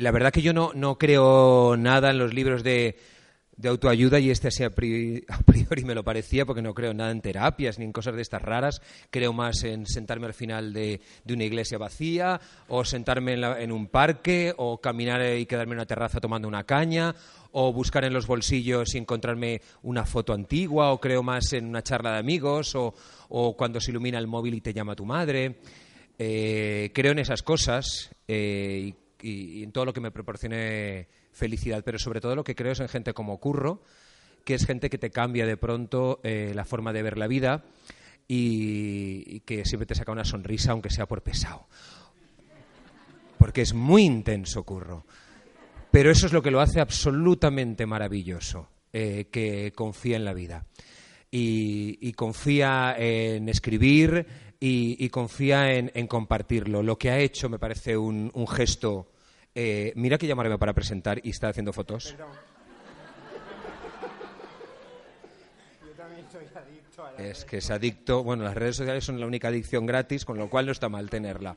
la verdad que yo no, no creo nada en los libros de, de autoayuda y este así a priori, me lo parecía porque no creo nada en terapias ni en cosas de estas raras. Creo más en sentarme al final de, de una iglesia vacía o sentarme en, la- en un parque o caminar y quedarme en una terraza tomando una caña o buscar en los bolsillos y encontrarme una foto antigua o creo más en una charla de amigos o, o cuando se ilumina el móvil y te llama tu madre. Eh, creo en esas cosas eh, y en todo lo que me proporcione felicidad, pero sobre todo lo que creo es en gente como Curro, que es gente que te cambia de pronto eh, la forma de ver la vida y, que siempre te saca una sonrisa, aunque sea por pesado. Porque es muy intenso, Curro. Pero eso es lo que lo hace absolutamente maravilloso, eh, que confía en la vida. Y confía en escribir y, y confía en, en compartirlo. Lo que ha hecho me parece un, un gesto. eh, mira que llamarme para presentar y está haciendo fotos. Yo también soy adicto a la Es que es adicto. Bueno, las redes sociales son la única adicción gratis, con lo cual no está mal tenerla.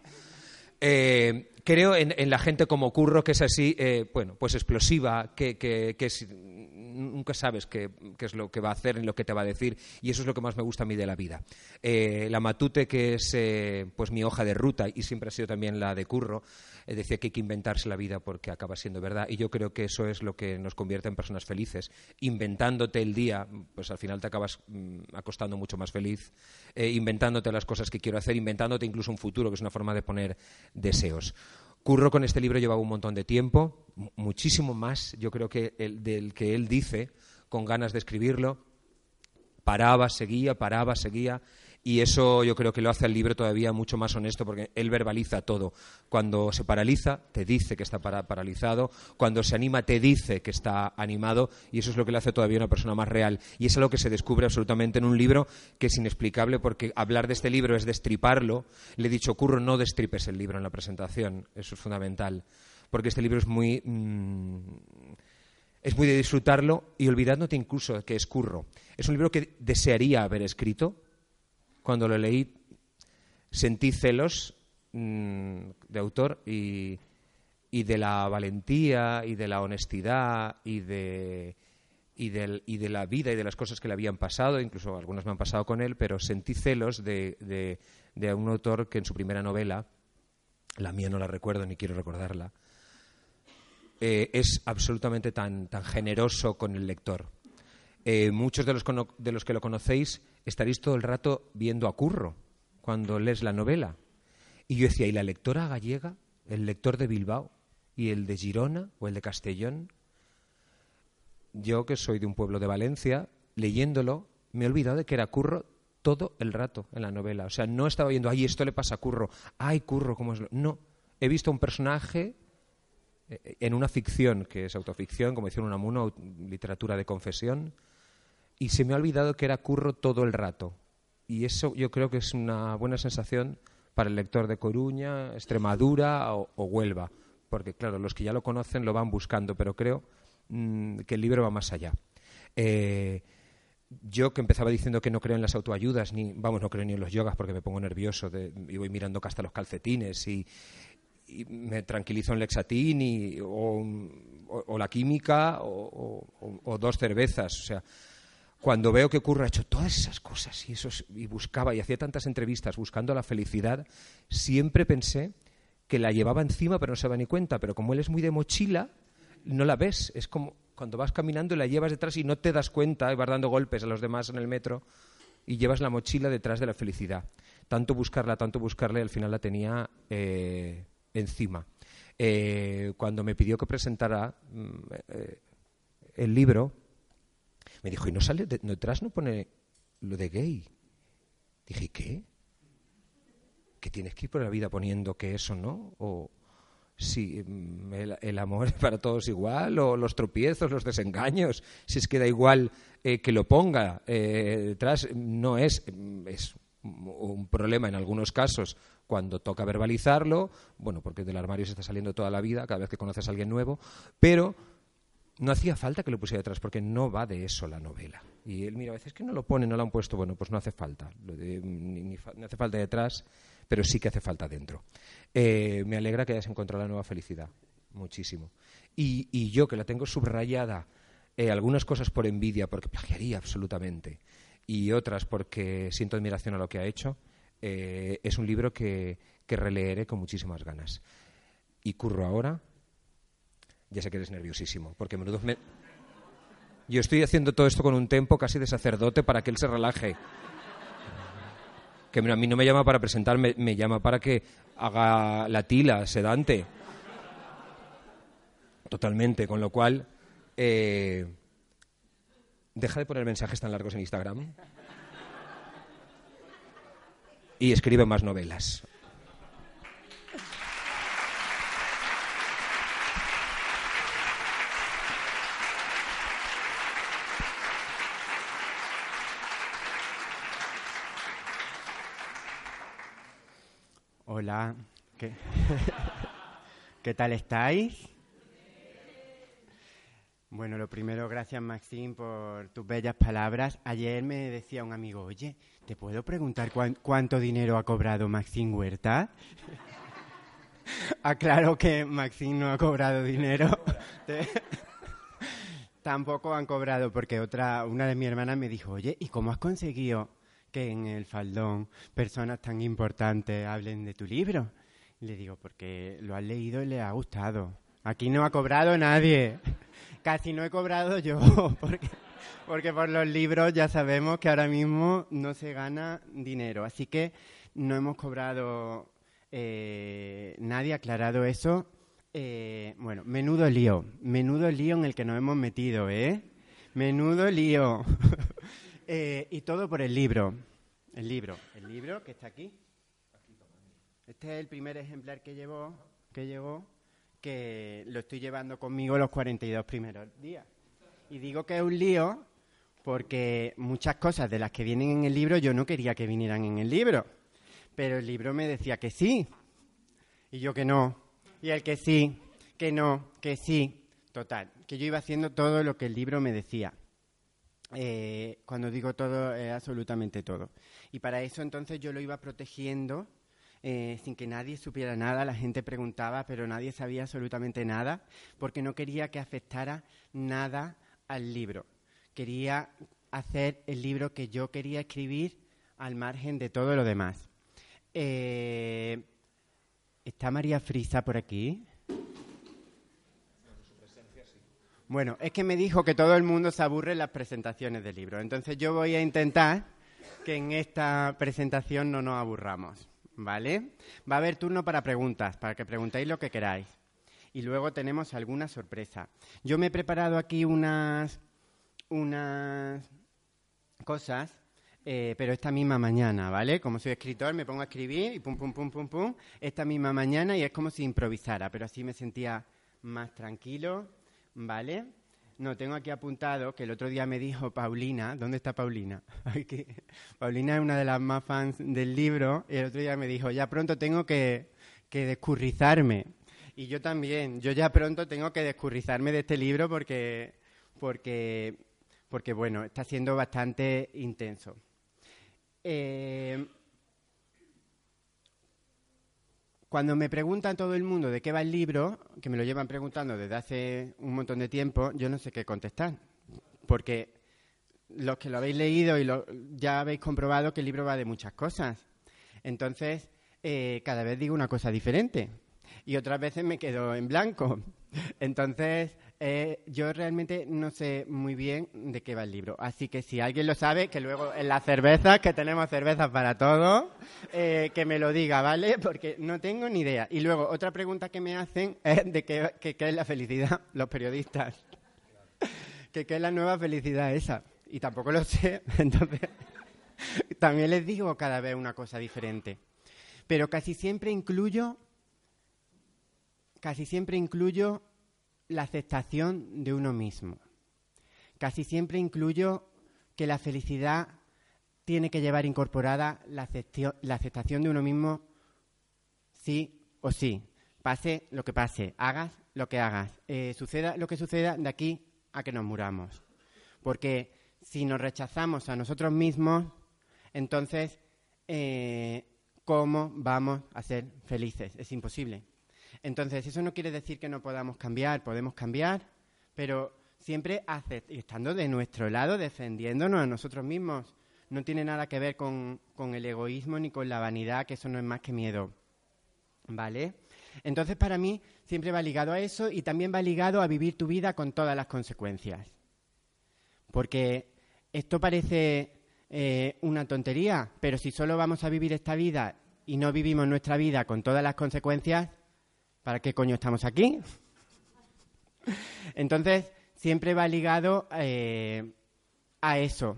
Eh, creo en, en la gente como Curro, que es así, eh, bueno, pues explosiva, que, que- que es- nunca sabes qué, es lo que va a hacer ni lo que te va a decir, y eso es lo que más me gusta a mí de la vida. Eh, la Matute, que es eh, pues mi hoja de ruta, y siempre ha sido también la de Curro, eh, decía que hay que inventarse la vida porque acaba siendo verdad, y yo creo que eso es lo que nos convierte en personas felices. Inventándote el día, pues al final te acabas mm, acostando mucho más feliz, eh, inventándote las cosas que quiero hacer, inventándote incluso un futuro, que es una forma de poner deseos. Curro con este libro llevaba un montón de tiempo, mu- muchísimo más, yo creo que el, del que él dice, con ganas de escribirlo. Paraba, seguía, paraba, seguía. Y eso yo creo que lo hace al libro todavía mucho más honesto porque él verbaliza todo. Cuando se paraliza, te dice que está para- paralizado. Cuando se anima, te dice que está animado. Y eso es lo que le hace todavía una persona más real. Y es algo que se descubre absolutamente en un libro que es inexplicable porque hablar de este libro es destriparlo. Le he dicho, Curro, no destripes el libro en la presentación. Eso es fundamental. Porque este libro es muy. mm, es muy de disfrutarlo y olvidándote incluso que es curro. Es un libro que desearía haber escrito. Cuando lo leí sentí celos mm, de autor y, y de la valentía y de la honestidad y de, y, del- y de la vida y de las cosas que le habían pasado, incluso algunas me han pasado con él, pero sentí celos de, de- de un autor que en su primera novela, la mía no la recuerdo ni quiero recordarla, eh, es absolutamente tan, tan generoso con el lector. Eh, muchos de los, de los que lo conocéis estaréis todo el rato viendo a Curro cuando lees la novela. Y yo decía, ¿y la lectora gallega? ¿El lector de Bilbao? ¿Y el de Girona o el de Castellón? Yo, que soy de un pueblo de Valencia, leyéndolo, me he olvidado de que era Curro todo el rato en la novela. O sea, no estaba viendo, ay, esto le pasa a Curro, ay, Curro, ¿cómo es lo...? No, he visto un personaje eh, en una ficción, que es autoficción, como decía Unamuno, literatura de confesión, y se me ha olvidado que era Curro todo el rato. Y eso yo creo que es una buena sensación para el lector de Coruña, Extremadura o, Huelva, porque claro, los que ya lo conocen lo van buscando, pero creo mm, que el libro va más allá. Eh, yo que empezaba diciendo que no creo en las autoayudas, ni, vamos, no creo ni en los yogas porque me pongo nervioso de- y voy mirando hasta los calcetines y, y me tranquilizo en Lexatín y, o, la química o- o dos cervezas. O sea, cuando veo que Curro ha hecho todas esas cosas y, esos, y buscaba y hacía tantas entrevistas buscando la felicidad, siempre pensé que la llevaba encima pero no se daba ni cuenta. Pero como él es muy de mochila, no la ves. Es como cuando vas caminando y la llevas detrás y no te das cuenta y vas dando golpes a los demás en el metro y llevas la mochila detrás de la felicidad. Tanto buscarla, tanto buscarla y al final la tenía eh, encima. Eh, cuando me pidió que presentara mm, eh, el libro, me dijo, ¿y no sale de- detrás no pone lo de gay? Dije, ¿y qué? ¿Que tienes que ir por la vida poniendo que eso no? ¿O si mm, el, amor es para todos igual? ¿O los tropiezos, los desengaños? Si es que da igual eh, que lo ponga eh, detrás, no es, mm, es un problema en algunos casos cuando toca verbalizarlo, bueno, porque del armario se está saliendo toda la vida, cada vez que conoces a alguien nuevo, pero no hacía falta que lo pusiera detrás porque no va de eso la novela. Y él, mira, a veces que no lo pone, no lo han puesto, bueno, pues no hace falta. Fa- no hace falta detrás, pero sí que hace falta dentro. Eh, me alegra que hayas encontrado la nueva felicidad, muchísimo. Y, yo, que la tengo subrayada, eh, algunas cosas por envidia, porque plagiaría absolutamente, y otras porque siento admiración a lo que ha hecho, eh, es un libro que, que releeré con muchísimas ganas. Y curro ahora, ya sé que eres nerviosísimo, porque menudo me... Yo estoy haciendo todo esto con un tempo casi de sacerdote para que él se relaje. Que a mí no me llama para presentarme, me llama para que haga la tila sedante. Totalmente, con lo cual, eh, deja de poner mensajes tan largos en Instagram y escribe más novelas. Hola, ¿qué, ¿qué tal estáis? Bueno, lo primero, gracias Maxim por tus bellas palabras. Ayer me decía un amigo, oye, ¿te puedo preguntar cuánto dinero ha cobrado Maxim Huerta? Aclaro que Maxim no ha cobrado dinero. Tampoco han cobrado porque otra, una de mis hermanas me dijo, oye, ¿y cómo has conseguido que en el faldón personas tan importantes hablen de tu libro? Le digo, porque lo has leído y le ha gustado. Aquí no ha cobrado nadie casi no he cobrado yo, porque, porque por los libros ya sabemos que ahora mismo no se gana dinero. Así que no hemos cobrado eh, nadie, aclarado eso. Eh, bueno, menudo lío, menudo lío en el que nos hemos metido, ¿eh? Menudo lío. eh, y todo por el libro. El libro, el libro que está aquí. Este es el primer ejemplar que llevó, que llegó que lo estoy llevando conmigo los 42 primeros días. Y digo que es un lío porque muchas cosas de las que vienen en el libro yo no quería que vinieran en el libro, pero el libro me decía que sí, y yo que no, y el que sí, que no, que sí, total, que yo iba haciendo todo lo que el libro me decía. Eh, cuando digo todo, es absolutamente todo. Y para eso entonces yo lo iba protegiendo eh, sin que nadie supiera nada. La gente preguntaba, pero nadie sabía absolutamente nada, porque no quería que afectara nada al libro. Quería hacer el libro que yo quería escribir al margen de todo lo demás. Eh, ¿Está María Frisa por aquí? Bueno, es que me dijo que todo el mundo se aburre en las presentaciones del libro. Entonces yo voy a intentar que en esta presentación no nos aburramos. ¿vale? Va a haber turno para preguntas, para que preguntéis lo que queráis. Y luego tenemos alguna sorpresa. Yo me he preparado aquí unas, unas cosas, eh, pero esta misma mañana, ¿vale? Como soy escritor, me pongo a escribir y pum, pum, pum, pum, pum, esta misma mañana y es como si improvisara, pero así me sentía más tranquilo, ¿vale? No, tengo aquí apuntado que el otro día me dijo Paulina, ¿dónde está Paulina? Paulina es una de las más fans del libro y el otro día me dijo, ya pronto tengo que, que descurrizarme. Y yo también, yo ya pronto tengo que descurrizarme de este libro porque, porque, porque bueno, está siendo bastante intenso. Eh, Cuando me preguntan todo el mundo de qué va el libro, que me lo llevan preguntando desde hace un montón de tiempo, yo no sé qué contestar. Porque los que lo habéis leído y lo, ya habéis comprobado que el libro va de muchas cosas. Entonces, eh, cada vez digo una cosa diferente. Y otras veces me quedo en blanco. Entonces, eh, yo realmente no sé muy bien de qué va el libro. Así que si alguien lo sabe, que luego en las cervezas, que tenemos cervezas para todo, eh, que me lo diga, ¿vale? Porque no tengo ni idea. Y luego, otra pregunta que me hacen es de qué, es la felicidad, los periodistas. que qué es la nueva felicidad esa. Y tampoco lo sé. Entonces, también les digo cada vez una cosa diferente. Pero casi siempre incluyo, casi siempre incluyo la aceptación de uno mismo. Casi siempre incluyo que la felicidad tiene que llevar incorporada la, aceptación de uno mismo sí o sí. Pase lo que pase, hagas lo que hagas, eh, suceda lo que suceda de aquí a que nos muramos. Porque si nos rechazamos a nosotros mismos, entonces, eh, ¿cómo vamos a ser felices? Es imposible. Entonces, eso no quiere decir que no podamos cambiar, podemos cambiar, pero siempre estando de nuestro lado, defendiéndonos a nosotros mismos. No tiene nada que ver con, el egoísmo ni con la vanidad, que eso no es más que miedo. ¿Vale? Entonces, para mí, siempre va ligado a eso y también va ligado a vivir tu vida con todas las consecuencias. Porque esto parece eh, una tontería, pero si solo vamos a vivir esta vida y no vivimos nuestra vida con todas las consecuencias, ¿para qué coño estamos aquí? Entonces, siempre va ligado eh, a eso.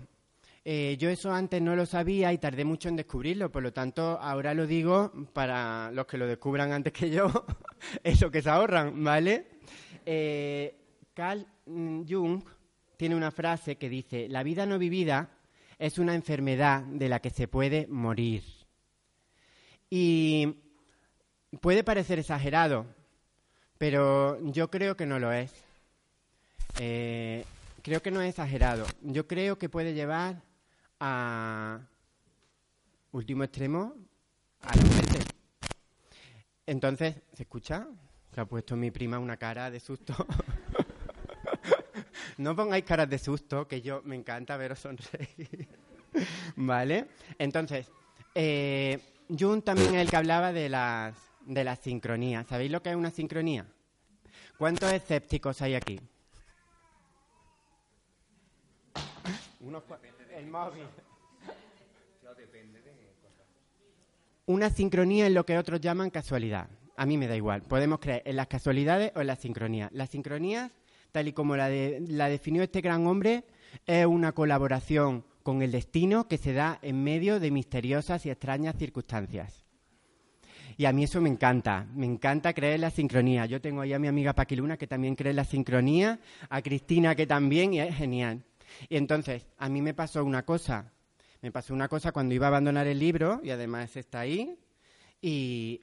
Eh, yo eso antes no lo sabía y tardé mucho en descubrirlo, por lo tanto ahora lo digo para los que lo descubran antes que yo, eso que se ahorran, ¿vale? Carl Jung tiene una frase que dice, la vida no vivida es una enfermedad de la que se puede morir. Y puede parecer exagerado, pero yo creo que no lo es. Eh, creo que no es exagerado. Yo creo que puede llevar a último extremo a la muerte. Entonces, ¿se escucha? Se ha puesto mi prima una cara de susto. No pongáis caras de susto, que yo me encanta veros sonreír. ¿Vale? Entonces, eh, Jung también es el que hablaba de las, de las sincronías. ¿Sabéis lo que es una sincronía? ¿Cuántos escépticos hay aquí? el móvil. Una sincronía es lo que otros llaman casualidad. A mí me da igual. Podemos creer en las casualidades o en las sincronías. Las sincronías tal y como la, la definió este gran hombre, es una colaboración con el destino que se da en medio de misteriosas y extrañas circunstancias. Y a mí eso me encanta, me encanta creer en la sincronía. Yo tengo ahí a mi amiga Paquiluna que también cree en la sincronía, a Cristina que también, y es genial. Y entonces, a mí me pasó una cosa, me pasó una cosa cuando iba a abandonar el libro, y además está ahí, y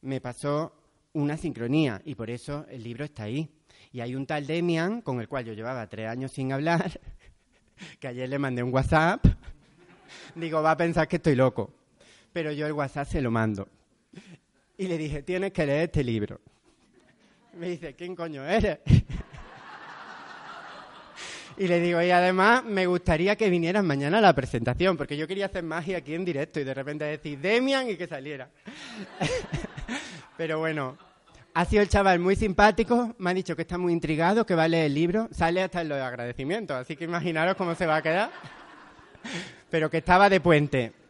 me pasó una sincronía, y por eso el libro está ahí. Y hay un tal Demian, con el cual yo llevaba tres años sin hablar, que ayer le mandé un WhatsApp. Digo, va a pensar que estoy loco. Pero yo el WhatsApp se lo mando. Y le dije, tienes que leer este libro. Me dice, ¿quién coño eres? Y le digo, y además me gustaría que vinieras mañana a la presentación, porque yo quería hacer magia aquí en directo y de repente decir Demian y que saliera. Pero bueno, ha sido el chaval muy simpático, me ha dicho que está muy intrigado, que va a leer el libro, sale hasta en los agradecimientos, así que imaginaros cómo se va a quedar. Pero que estaba de puente.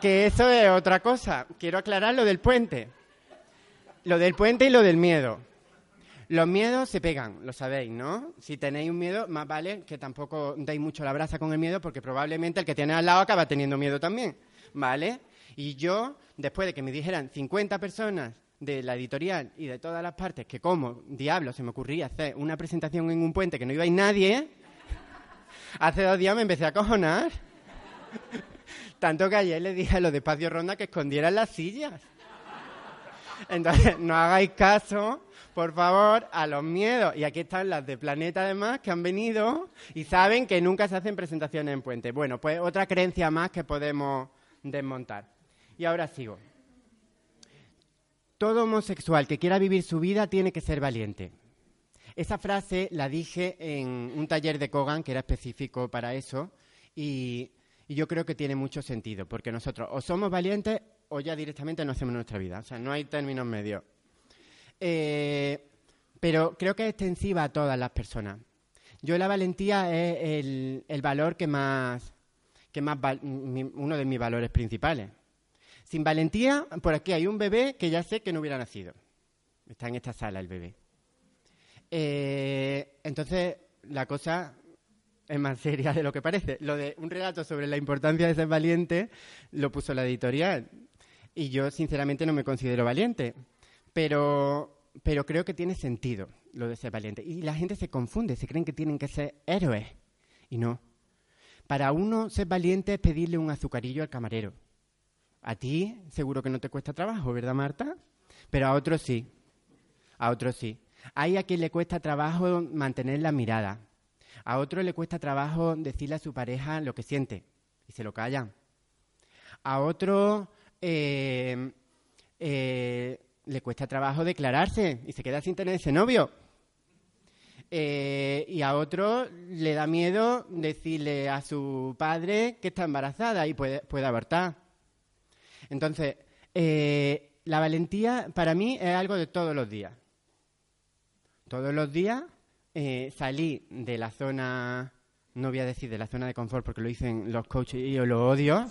Que eso es otra cosa. Quiero aclarar lo del puente. Lo del puente y lo del miedo. Los miedos se pegan, lo sabéis, ¿no? Si tenéis un miedo, más vale que tampoco deis mucho la brasa con el miedo, porque probablemente el que tiene al lado acaba teniendo miedo también, ¿vale? Y yo, después de que me dijeran 50 personas de la editorial y de todas las partes que como diablo se me ocurría hacer una presentación en un puente que no iba a ir nadie, hace dos días me empecé a cojonar. Tanto que ayer le dije a los de Espacio Ronda que escondieran las sillas. Entonces, no hagáis caso, por favor, a los miedos. Y aquí están las de Planeta, además, que han venido y saben que nunca se hacen presentaciones en puente. Bueno, pues otra creencia más que podemos desmontar. Y ahora sigo. Todo homosexual que quiera vivir su vida tiene que ser valiente. Esa frase la dije en un taller de Kogan que era específico para eso y, yo creo que tiene mucho sentido porque nosotros o somos valientes o ya directamente no hacemos nuestra vida. O sea, no hay términos medios. Eh, pero creo que es extensiva a todas las personas. Yo la valentía es el, valor que más, que más uno de mis valores principales. Sin valentía, por aquí hay un bebé que ya sé que no hubiera nacido. Está en esta sala el bebé. Eh, entonces, la cosa es más seria de lo que parece. Lo de un relato sobre la importancia de ser valiente lo puso la editorial. Y yo, sinceramente, no me considero valiente. Pero, pero creo que tiene sentido lo de ser valiente. Y la gente se confunde, se creen que tienen que ser héroes. Y no. Para uno, ser valiente es pedirle un azucarillo al camarero. A ti seguro que no te cuesta trabajo, ¿verdad, Marta? Pero a otros sí. A otros sí. Hay a quien le cuesta trabajo mantener la mirada. A otro le cuesta trabajo decirle a su pareja lo que siente y se lo callan. A otro eh, eh, le cuesta trabajo declararse y se queda sin tener ese novio. Eh, y a otro le da miedo decirle a su padre que está embarazada y puede, puede abortar. Entonces, la valentía para mí es algo de todos los días. Todos los días salí de la zona no voy a decir de la zona de confort porque lo dicen los coaches y yo lo odio,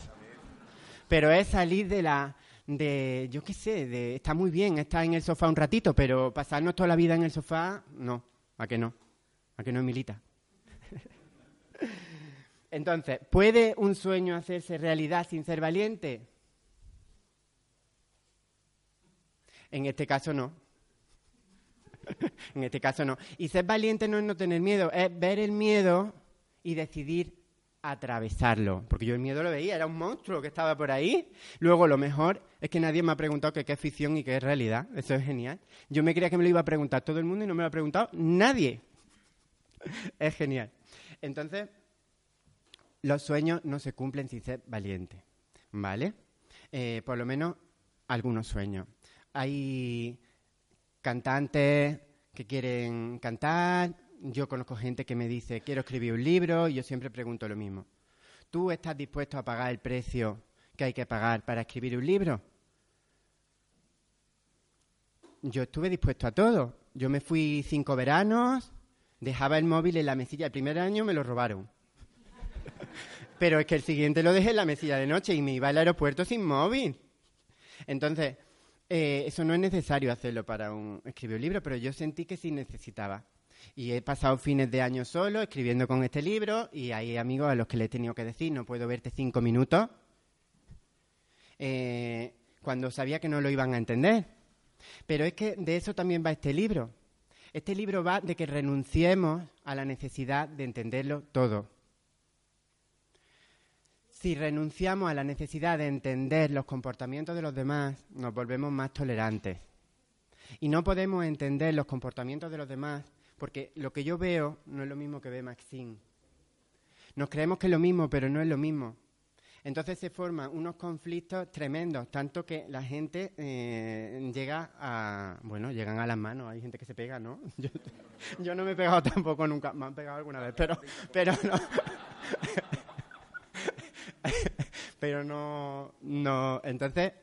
pero es salir de la, de, yo qué sé, de, está muy bien estar en el sofá un ratito, pero pasarnos toda la vida en el sofá, no, ¿a qué no? ¿A qué no, Milita? Entonces, ¿puede un sueño hacerse realidad sin ser valiente? En este caso no. en este caso no. Y ser valiente no es no tener miedo, es ver el miedo y decidir atravesarlo. Porque yo el miedo lo veía, era un monstruo que estaba por ahí. Luego, lo mejor es que nadie me ha preguntado qué es ficción y qué es realidad. Eso es genial. Yo me creía que me lo iba a preguntar todo el mundo y no me lo ha preguntado nadie. es genial. Entonces, los sueños no se cumplen sin ser valiente. ¿Vale? Eh, por lo menos algunos sueños. Hay cantantes que quieren cantar, yo conozco gente que me dice, quiero escribir un libro, y yo siempre pregunto lo mismo. ¿Tú estás dispuesto a pagar el precio que hay que pagar para escribir un libro? Yo estuve dispuesto a todo. Yo me fui cinco veranos, dejaba el móvil en la mesilla. El primer año me lo robaron. Pero es que el siguiente lo dejé en la mesilla de noche y me iba al aeropuerto sin móvil. Entonces, eh, eso no es necesario hacerlo para un, escribir un libro, pero yo sentí que sí necesitaba. Y he pasado fines de año solo escribiendo con este libro y hay amigos a los que le he tenido que decir, no puedo verte cinco minutos, eh, cuando sabía que no lo iban a entender. Pero es que de eso también va este libro. Este libro va de que renunciemos a la necesidad de entenderlo todo. Si renunciamos a la necesidad de entender los comportamientos de los demás, nos volvemos más tolerantes. Y no podemos entender los comportamientos de los demás porque lo que yo veo no es lo mismo que ve Maxine. Nos creemos que es lo mismo, pero no es lo mismo. Entonces se forman unos conflictos tremendos, tanto que la gente eh, llega a, bueno, llegan a las manos. Hay gente que se pega, ¿no? Yo, no me he pegado tampoco nunca, me han pegado alguna vez, pero, pero no. Pero no, no. Entonces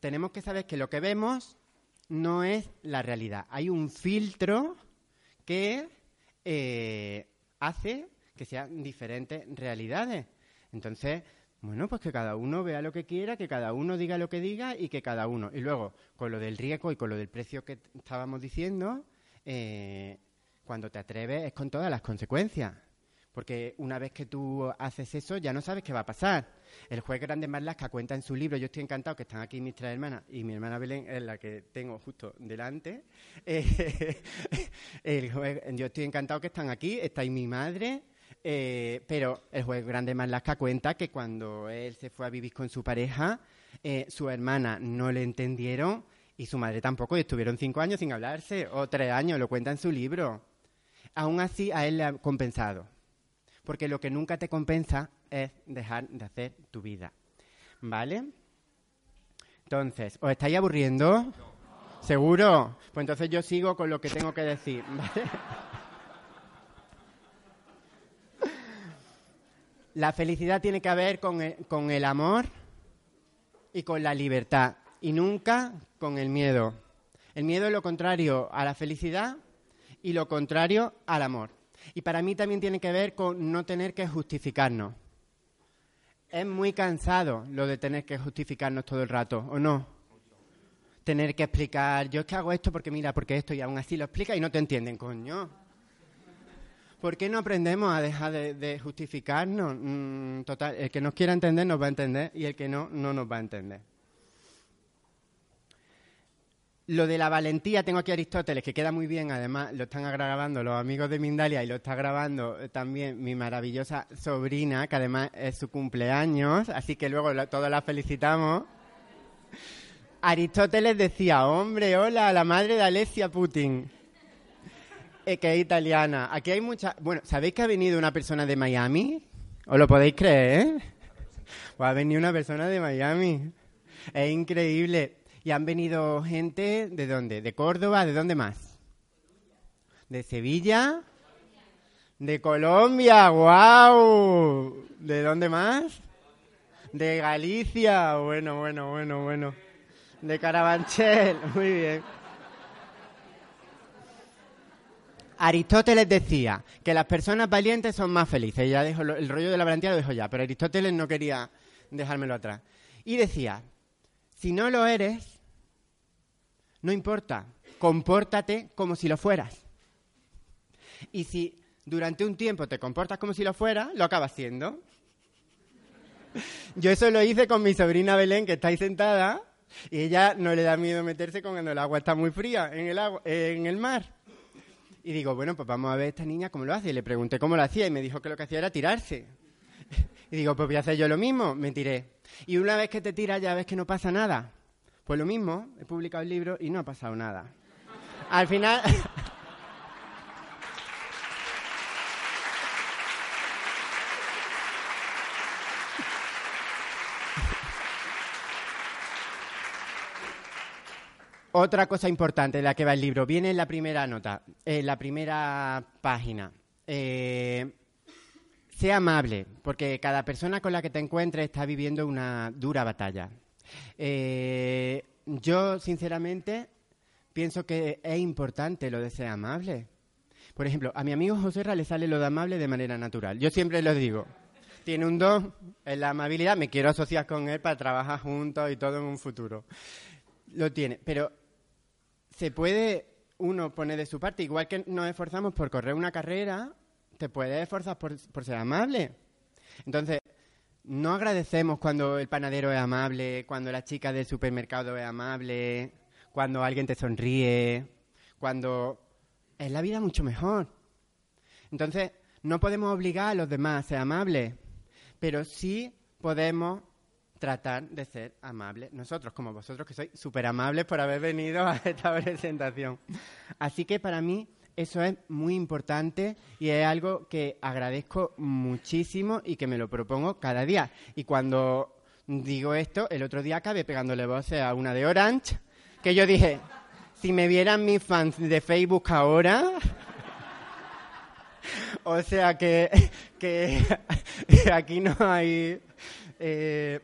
tenemos que saber que lo que vemos no es la realidad. Hay un filtro que eh, hace que sean diferentes realidades. Entonces, bueno, pues que cada uno vea lo que quiera, que cada uno diga lo que diga y que cada uno. Y luego, con lo del riesgo y con lo del precio que estábamos diciendo, eh, cuando te atreves es con todas las consecuencias. Porque una vez que tú haces eso, ya no sabes qué va a pasar. El juez Grande Marlaska cuenta en su libro, yo estoy encantado que están aquí mis tres hermanas y mi hermana Belén es la que tengo justo delante. Eh, yo estoy encantado que están aquí, está mi madre. Eh, pero el juez Grande Marlaska cuenta que cuando él se fue a vivir con su pareja, eh, su hermana no le entendieron y su madre tampoco, y estuvieron cinco años sin hablarse, o tres años, lo cuenta en su libro. Aún así, a él le ha compensado porque lo que nunca te compensa es dejar de hacer tu vida. ¿Vale? Entonces, ¿os estáis aburriendo? ¿Seguro? Pues entonces yo sigo con lo que tengo que decir. ¿vale? La felicidad tiene que ver con el, con el amor y con la libertad, y nunca con el miedo. El miedo es lo contrario a la felicidad y lo contrario al amor. Y para mí también tiene que ver con no tener que justificarnos. Es muy cansado lo de tener que justificarnos todo el rato, ¿o no? Tener que explicar, yo es que hago esto porque mira, porque esto, y aún así lo explica y no te entienden, coño. ¿Por qué no aprendemos a dejar de, justificarnos? Mm, total, el que nos quiera entender nos va a entender y el que no, no nos va a entender. Lo de la valentía, tengo aquí a Aristóteles, que queda muy bien, además lo están grabando los amigos de Mindalia y lo está grabando eh, también mi maravillosa sobrina, que además es su cumpleaños, así que luego todos la felicitamos. Aristóteles decía, hombre, hola, la madre de Alessia Putin, eh, que es italiana. Aquí hay mucha... Bueno, ¿sabéis que ha venido una persona de Miami? ¿Os lo podéis creer? Pues ha venido una persona de Miami. Es increíble. Y han venido gente, ¿de dónde? ¿De Córdoba? ¿De dónde más? ¿De Sevilla? ¿De Colombia? ¡Guau! ¿De dónde más? De Galicia. Bueno, bueno, bueno, bueno. De Carabanchel. Muy bien. Aristóteles decía que las personas valientes son más felices. Ya dejo el rollo de la valentía lo dejo ya, pero Aristóteles no quería dejármelo atrás. Y decía, si no lo eres, no importa, compórtate como si lo fueras. Y si durante un tiempo te comportas como si lo fueras, lo acabas siendo. Yo eso lo hice con mi sobrina Belén, que está ahí sentada, y ella no le da miedo meterse cuando el agua está muy fría en el, agua, en el mar. Y digo, bueno, pues vamos a ver esta niña cómo lo hace. Y le pregunté cómo lo hacía y me dijo que lo que hacía era tirarse. Y digo, pues voy a hacer yo lo mismo. Me tiré. Y una vez que te tiras ya ves que no pasa nada. Pues lo mismo, he publicado el libro y no ha pasado nada. Al final... Otra cosa importante de la que va el libro, viene en la primera nota, en la primera página. Eh, sea amable, porque cada persona con la que te encuentres está viviendo una dura batalla. Eh, yo, sinceramente, pienso que es importante lo de ser amable. Por ejemplo, a mi amigo José le sale lo de amable de manera natural. Yo siempre lo digo. Tiene un don en la amabilidad, me quiero asociar con él para trabajar juntos y todo en un futuro lo tiene. Pero se puede uno poner de su parte, igual que nos esforzamos por correr una carrera, te puedes esforzar por, ser amable. Entonces, no agradecemos cuando el panadero es amable, cuando la chica del supermercado es amable, cuando alguien te sonríe, cuando es la vida mucho mejor. Entonces, no podemos obligar a los demás a ser amables, pero sí podemos tratar de ser amables, nosotros como vosotros que sois súper amables por haber venido a esta presentación. Así que para mí eso es muy importante y es algo que agradezco muchísimo y que me lo propongo cada día. Y cuando digo esto, el otro día acabé pegándole voces a una de Orange, que yo dije, si me vieran mis fans de Facebook ahora... o sea que, que aquí no hay... Eh,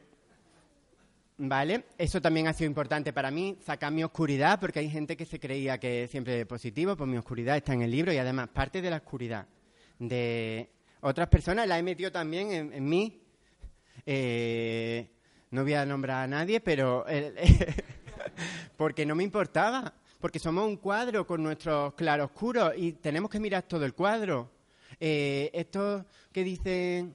Vale, eso también ha sido importante para mí, sacar mi oscuridad, porque hay gente que se creía que siempre es positivo, pues mi oscuridad está en el libro y además parte de la oscuridad de otras personas la he metido también en, mí. Eh, no voy a nombrar a nadie, pero porque no me importaba, porque somos un cuadro con nuestros claroscuros y tenemos que mirar todo el cuadro. Eh, esto que dicen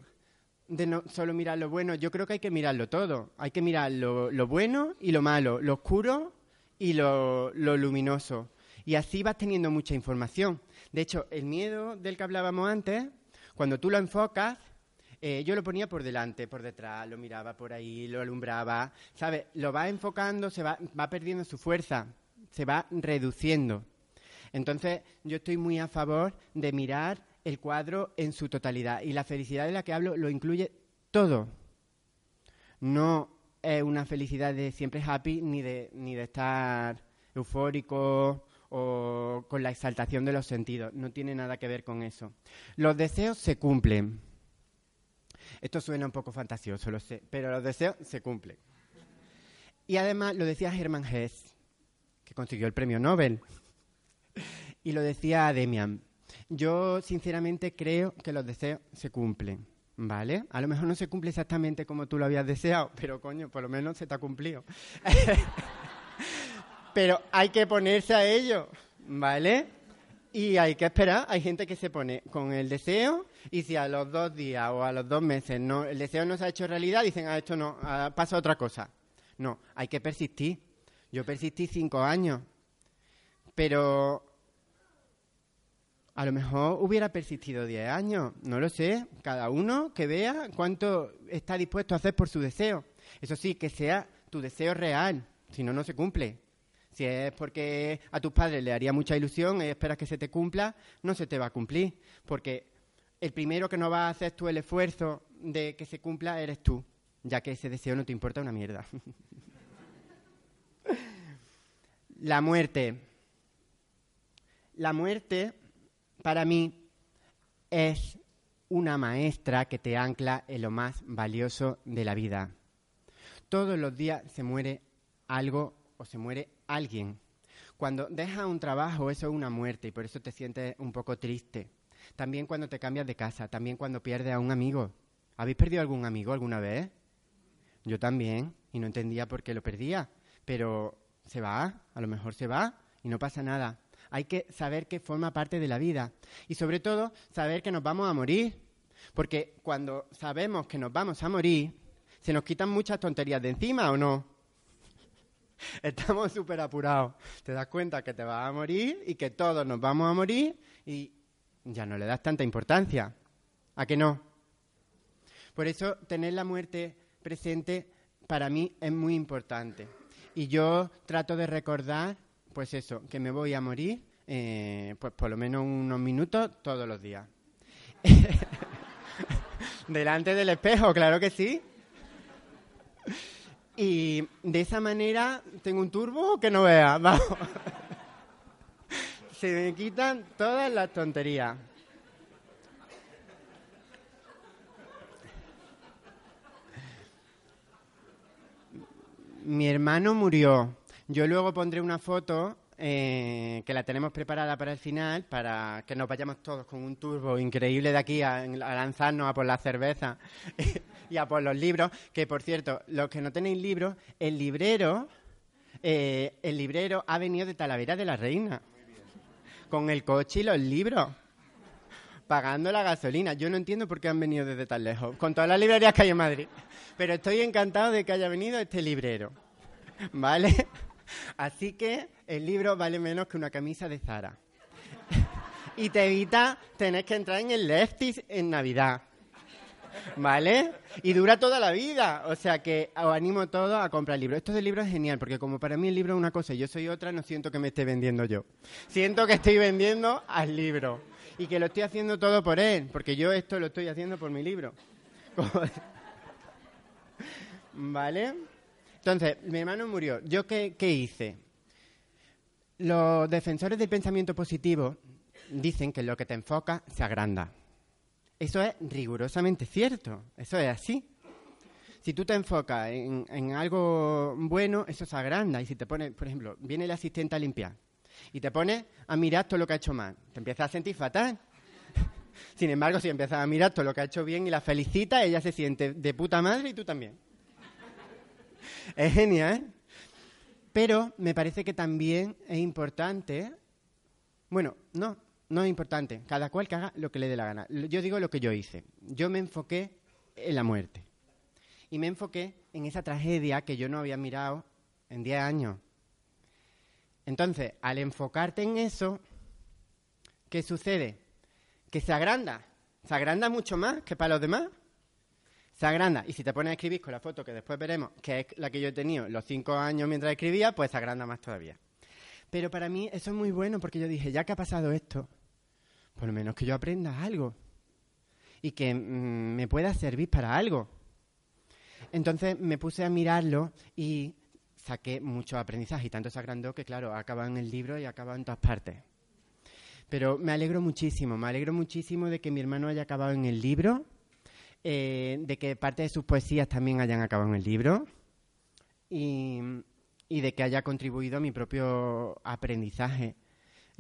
de no solo mirar lo bueno, yo creo que hay que mirarlo todo. Hay que mirar lo, bueno y lo malo, lo oscuro y lo, luminoso. Y así vas teniendo mucha información. De hecho, el miedo del que hablábamos antes, cuando tú lo enfocas, eh, yo lo ponía por delante, por detrás, lo miraba por ahí, lo alumbraba, ¿sabes? Lo va enfocando, se va, va perdiendo su fuerza, se va reduciendo. Entonces, yo estoy muy a favor de mirar el cuadro en su totalidad. Y la felicidad de la que hablo lo incluye todo. No es una felicidad de siempre happy ni de, ni de estar eufórico o con la exaltación de los sentidos. No tiene nada que ver con eso. Los deseos se cumplen. Esto suena un poco fantasioso, lo sé, pero los deseos se cumplen. Y además lo decía Hermann Hesse, que consiguió el premio Nobel. Y lo decía Demian. Yo sinceramente creo que los deseos se cumplen, ¿vale? A lo mejor no se cumple exactamente como tú lo habías deseado, pero coño, por lo menos se te ha cumplido. pero hay que ponerse a ello, ¿vale? Y hay que esperar, hay gente que se pone con el deseo y si a los dos días o a los dos meses el deseo no se ha hecho realidad, dicen, ah, esto no, pasa otra cosa. No, hay que persistir. Yo persistí cinco años, pero a lo mejor hubiera persistido 10 años, no lo sé. Cada uno que vea cuánto está dispuesto a hacer por su deseo. Eso sí, que sea tu deseo real, si no, no se cumple. Si es porque a tus padres le haría mucha ilusión y esperas que se te cumpla, no se te va a cumplir. Porque el primero que no va a hacer tú el esfuerzo de que se cumpla eres tú. ya que ese deseo no te importa una mierda. La muerte. La muerte, para mí, es una maestra que te ancla en lo más valioso de la vida. Todos los días se muere algo o se muere alguien. Cuando dejas un trabajo, eso es una muerte y por eso te sientes un poco triste. También cuando te cambias de casa, también cuando pierdes a un amigo. ¿Habéis perdido algún amigo alguna vez? Yo también, y no entendía por qué lo perdía. Pero se va, a lo mejor se va y no pasa nada. Hay que saber que forma parte de la vida y sobre todo saber que nos vamos a morir. Porque cuando sabemos que nos vamos a morir, se nos quitan muchas tonterías de encima o no. Estamos súper apurados. Te das cuenta que te vas a morir y que todos nos vamos a morir y ya no le das tanta importancia. ¿A que no? Por eso tener la muerte presente para mí es muy importante. Y yo trato de recordar, pues eso, que me voy a morir, eh, pues por lo menos unos minutos todos los días. Delante del espejo, claro que sí. Y de esa manera tengo un turbo que no vea. Vamos. Se me quitan todas las tonterías. Mi hermano murió. Yo luego pondré una foto eh, que la tenemos preparada para el final, para que nos vayamos todos con un turbo increíble de aquí a, lanzarnos a por la cerveza y a por los libros. Que por cierto, los que no tenéis libros, el librero, eh, el librero ha venido de Talavera de la Reina, con el coche y los libros pagando la gasolina. Yo no entiendo por qué han venido desde tan lejos, con todas las librerías que hay en Madrid. Pero estoy encantado de que haya venido este librero. ¿Vale? Así que el libro vale menos que una camisa de Zara. y te evita tener que entrar en el Leftis en Navidad. ¿Vale? Y dura toda la vida. O sea que os animo todos a comprar el libro. Esto del libro es genial, porque como para mí el libro es una cosa y yo soy otra, no siento que me esté vendiendo yo. Siento que estoy vendiendo al libro. Y que lo estoy haciendo todo por él, porque yo esto lo estoy haciendo por mi libro. ¿Vale? Entonces, mi hermano murió. ¿Yo qué, hice? Los defensores del pensamiento positivo dicen que lo que te enfoca se agranda. Eso es rigurosamente cierto. Eso es así. Si tú te enfocas en, en, algo bueno, eso se agranda. Y si te pones, por ejemplo, viene el asistente a limpiar y te pones a mirar todo lo que ha hecho mal, te empiezas a sentir fatal. Sin embargo, si empiezas a mirar todo lo que ha hecho bien y la felicita, ella se siente de puta madre y tú también. Es genial. Pero me parece que también es importante, bueno, no, no es importante, cada cual que haga lo que le dé la gana. Yo digo lo que yo hice. Yo me enfoqué en la muerte. Y me enfoqué en esa tragedia que yo no había mirado en 10 años. Entonces, al enfocarte en eso, ¿qué sucede? Que se agranda. Se agranda mucho más que para los demás se agranda. Y si te pones a escribir con la foto que después veremos, que es la que yo he tenido los cinco años mientras escribía, pues se agranda más todavía. Pero para mí eso es muy bueno porque yo dije, ya que ha pasado esto, por lo menos que yo aprenda algo y que mm, me pueda servir para algo. Entonces me puse a mirarlo y saqué mucho aprendizaje y tanto se agrandó que, claro, acaba en el libro y acaba en todas partes. Pero me alegro muchísimo, me alegro muchísimo de que mi hermano haya acabado en el libro eh, de que parte de sus poesías también hayan acabado en el libro y, de que haya contribuido a mi propio aprendizaje.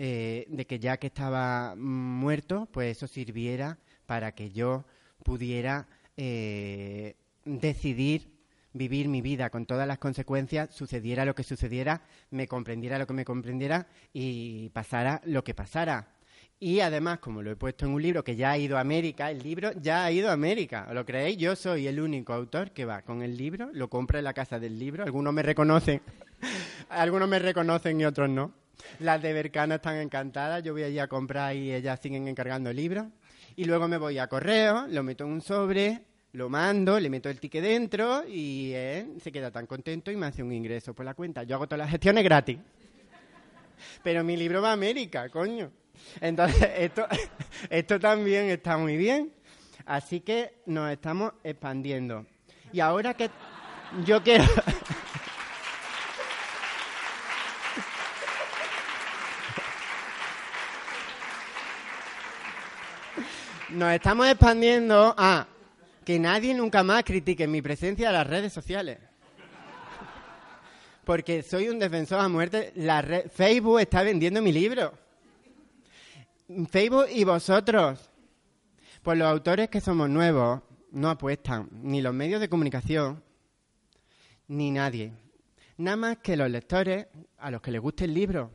Eh, de que ya que estaba muerto, pues eso sirviera para que yo pudiera eh, decidir vivir mi vida con todas las consecuencias, sucediera lo que sucediera, me comprendiera lo que me comprendiera y pasara lo que pasara. Y además, como lo he puesto en un libro que ya ha ido a América, el libro ya ha ido a América. ¿Lo creéis? Yo soy el único autor que va con el libro, lo compra en la casa del libro. Algunos me reconocen, algunos me reconocen y otros no. Las de Bercana están encantadas. Yo voy allí a comprar y ellas siguen encargando libros. Y luego me voy a correo, lo meto en un sobre, lo mando, le meto el ticket dentro y él se queda tan contento y me hace un ingreso por la cuenta. Yo hago todas las gestiones gratis. Pero mi libro va a América, coño. Entonces, esto, esto también está muy bien. Así que nos estamos expandiendo. Y ahora que yo quiero... Nos estamos expandiendo a que nadie nunca más critique mi presencia en las redes sociales. Porque soy un defensor a muerte. La Facebook está vendiendo mi libro. Facebook y vosotros. Pues los autores que somos nuevos no apuestan, ni los medios de comunicación, ni nadie. Nada más que los lectores a los que les guste el libro.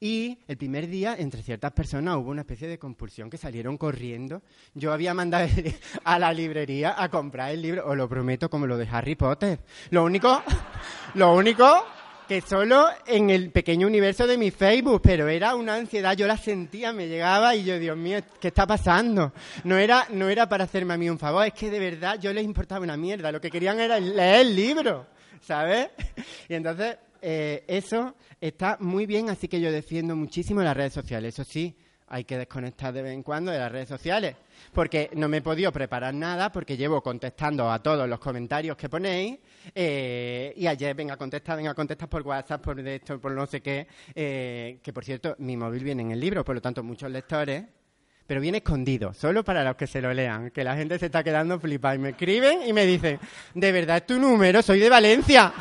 Y el primer día, entre ciertas personas, hubo una especie de compulsión que salieron corriendo. Yo había mandado a la librería a comprar el libro, os lo prometo, como lo de Harry Potter. Lo único, lo único que solo en el pequeño universo de mi Facebook, pero era una ansiedad, yo la sentía, me llegaba y yo, Dios mío, ¿qué está pasando? No era, no era para hacerme a mí un favor, es que de verdad yo les importaba una mierda, lo que querían era leer el libro, ¿sabes? Y entonces, eh, eso está muy bien, así que yo defiendo muchísimo las redes sociales. Eso sí, hay que desconectar de vez en cuando de las redes sociales, porque no me he podido preparar nada, porque llevo contestando a todos los comentarios que ponéis, eh, y ayer venga a contestar, venga a contestar por WhatsApp, por esto, por no sé qué, eh, que por cierto, mi móvil viene en el libro, por lo tanto, muchos lectores, pero viene escondido, solo para los que se lo lean, que la gente se está quedando flipada y me escriben y me dicen, de verdad es tu número, soy de Valencia.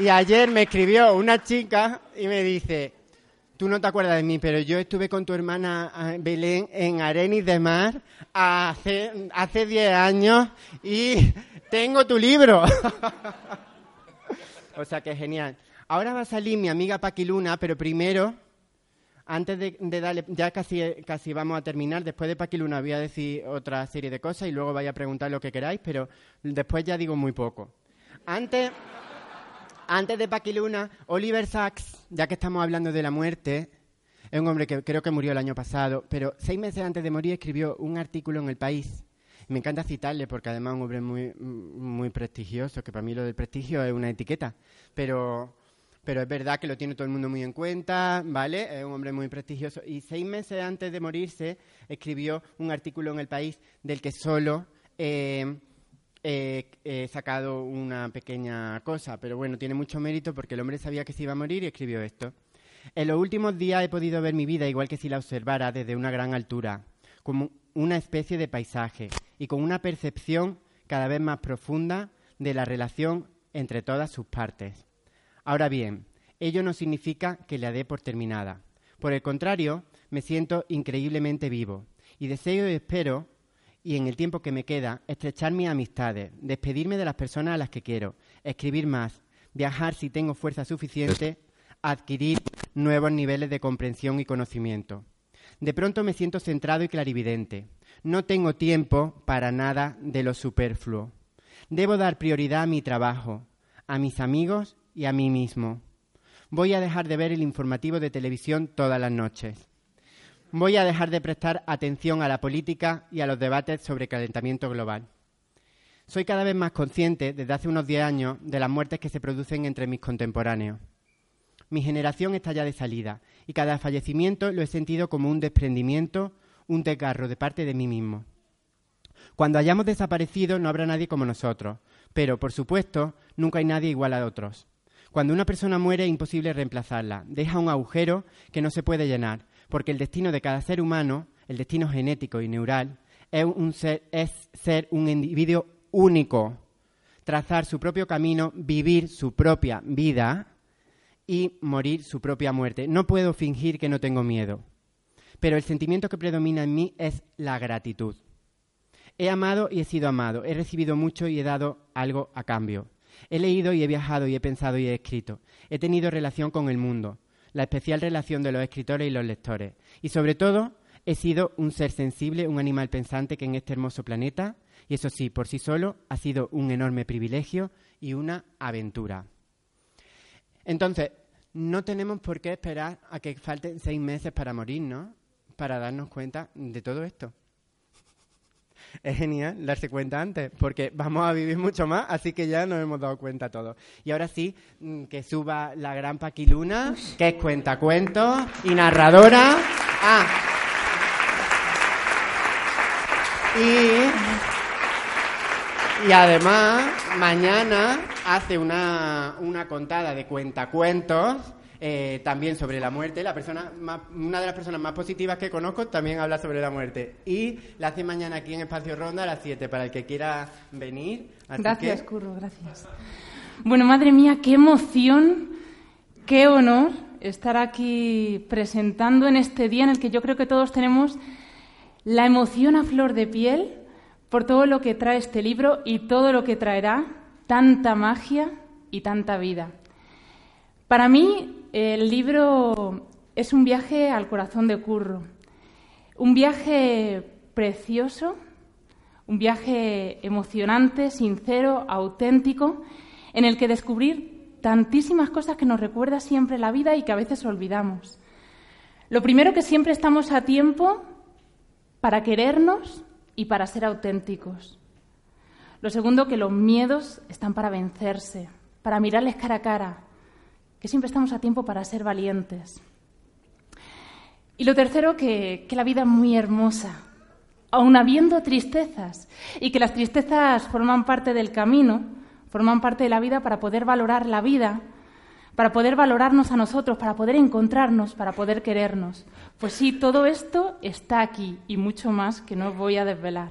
Y ayer me escribió una chica y me dice, tú no te acuerdas de mí, pero yo estuve con tu hermana ah, Belén en Arenis de Mar hace, hace 10 años y tengo tu libro. o sea que genial. Ahora va a salir mi amiga Paquiluna, pero primero, antes de, darle, ya casi, casi vamos a terminar, después de Paquiluna voy a decir otra serie de cosas y luego vaya a preguntar lo que queráis, pero después ya digo muy poco. Antes antes de Paquiluna, Oliver Sacks, ya que estamos hablando de la muerte, es un hombre que creo que murió el año pasado, pero seis meses antes de morir escribió un artículo en El País. Me encanta citarle porque además es un hombre muy, muy prestigioso, que para mí lo del prestigio es una etiqueta, pero, pero es verdad que lo tiene todo el mundo muy en cuenta, ¿vale? Es un hombre muy prestigioso. Y seis meses antes de morirse escribió un artículo en El País del que solo... Eh, he sacado una pequeña cosa, pero bueno, tiene mucho mérito porque el hombre sabía que se iba a morir y escribió esto. En los últimos días he podido ver mi vida igual que si la observara desde una gran altura, como una especie de paisaje y con una percepción cada vez más profunda de la relación entre todas sus partes. Ahora bien, ello no significa que la dé por terminada. Por el contrario, me siento increíblemente vivo y deseo y espero y en el tiempo que me queda, estrechar mis amistades, despedirme de las personas a las que quiero, escribir más, viajar si tengo fuerza suficiente, adquirir nuevos niveles de comprensión y conocimiento. De pronto me siento centrado y clarividente. No tengo tiempo para nada de lo superfluo. Debo dar prioridad a mi trabajo, a mis amigos y a mí mismo. Voy a dejar de ver el informativo de televisión todas las noches voy a dejar de prestar atención a la política y a los debates sobre calentamiento global. Soy cada vez más consciente, desde hace unos 10 años, de las muertes que se producen entre mis contemporáneos. Mi generación está ya de salida y cada fallecimiento lo he sentido como un desprendimiento, un desgarro de parte de mí mismo. Cuando hayamos desaparecido no habrá nadie como nosotros, pero, por supuesto, nunca hay nadie igual a otros. Cuando una persona muere es imposible reemplazarla, deja un agujero que no se puede llenar, porque el destino de cada ser humano, el destino genético y neural, es, ser un individuo único, trazar su propio camino, vivir su propia vida y morir su propia muerte. No puedo fingir que no tengo miedo, pero el sentimiento que predomina en mí es la gratitud. He amado y he sido amado, he recibido mucho y he dado algo a cambio. He leído y he viajado y he pensado y he escrito. He tenido relación con el mundo la especial relación de los escritores y los lectores. Y sobre todo, he sido un ser sensible, un animal pensante que en este hermoso planeta, y eso sí, por sí solo, ha sido un enorme privilegio y una aventura. Entonces, no tenemos por qué esperar a que falten seis meses para morir, ¿no? Para darnos cuenta de todo esto. Es genial darse cuenta antes, porque vamos a vivir mucho más, así que ya nos hemos dado cuenta todos. Y ahora sí, mm, que suba la gran Paquiluna, que es cuentacuentos y narradora. Ah. Y, y además, mañana hace una, una contada de cuentacuentos eh, también sobre la muerte. La persona una de las personas más positivas que conozco también habla sobre la muerte. Y la hace mañana aquí en Espacio Ronda a las 7 para el que quiera venir. gracias, Curro, gracias. Bueno, madre mía, qué emoción, qué honor estar aquí presentando en este día en el que yo creo que todos tenemos la emoción a flor de piel por todo lo que trae este libro y todo lo que traerá tanta magia y tanta vida. Para mí, el libro es un viaje al corazón de Curro, un viaje precioso, un viaje emocionante, sincero, auténtico, en el que descubrir tantísimas cosas que nos recuerda siempre la vida y que a veces olvidamos. Lo primero que siempre estamos a tiempo para querernos y para ser auténticos. Lo segundo, que los miedos están para vencerse, para mirarles cara a cara, que siempre estamos a tiempo para ser valientes. Y lo tercero, que, la vida es muy hermosa, aun habiendo tristezas, y que las tristezas forman parte del camino, forman parte de la vida para poder valorar la vida, para poder valorarnos a nosotros, para poder encontrarnos, para poder querernos. Pues sí, todo esto está aquí y mucho más que no voy a desvelar.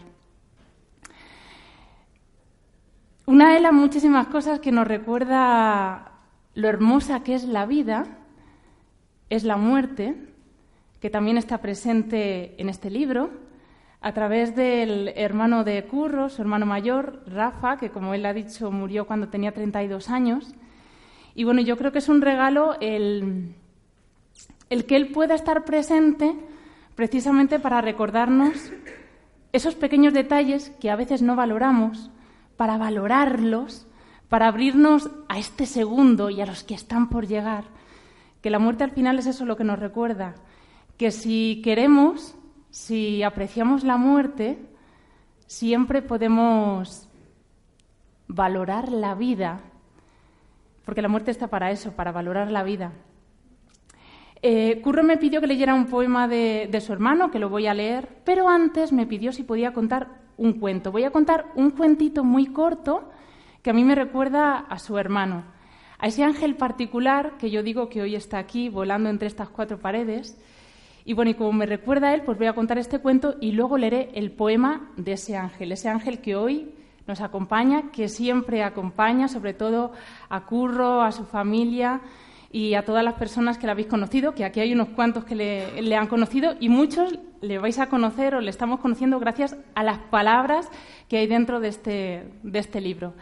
Una de las muchísimas cosas que nos recuerda lo hermosa que es la vida es la muerte, que también está presente en este libro, a través del hermano de Curro, su hermano mayor, Rafa, que como él ha dicho murió cuando tenía 32 años. Y bueno, yo creo que es un regalo el, el que él pueda estar presente precisamente para recordarnos esos pequeños detalles que a veces no valoramos, para valorarlos para abrirnos a este segundo y a los que están por llegar. Que la muerte al final es eso lo que nos recuerda, que si queremos, si apreciamos la muerte, siempre podemos valorar la vida, porque la muerte está para eso, para valorar la vida. Eh, Curro me pidió que leyera un poema de, de su hermano, que lo voy a leer, pero antes me pidió si podía contar un cuento. Voy a contar un cuentito muy corto que a mí me recuerda a su hermano, a ese ángel particular que yo digo que hoy está aquí volando entre estas cuatro paredes. Y bueno, y como me recuerda él, pues voy a contar este cuento y luego leeré el poema de ese ángel, ese ángel que hoy nos acompaña, que siempre acompaña, sobre todo a Curro, a su familia y a todas las personas que la habéis conocido, que aquí hay unos cuantos que le, le, han conocido y muchos le vais a conocer o le estamos conociendo gracias a las palabras que hay dentro de este, de este libro.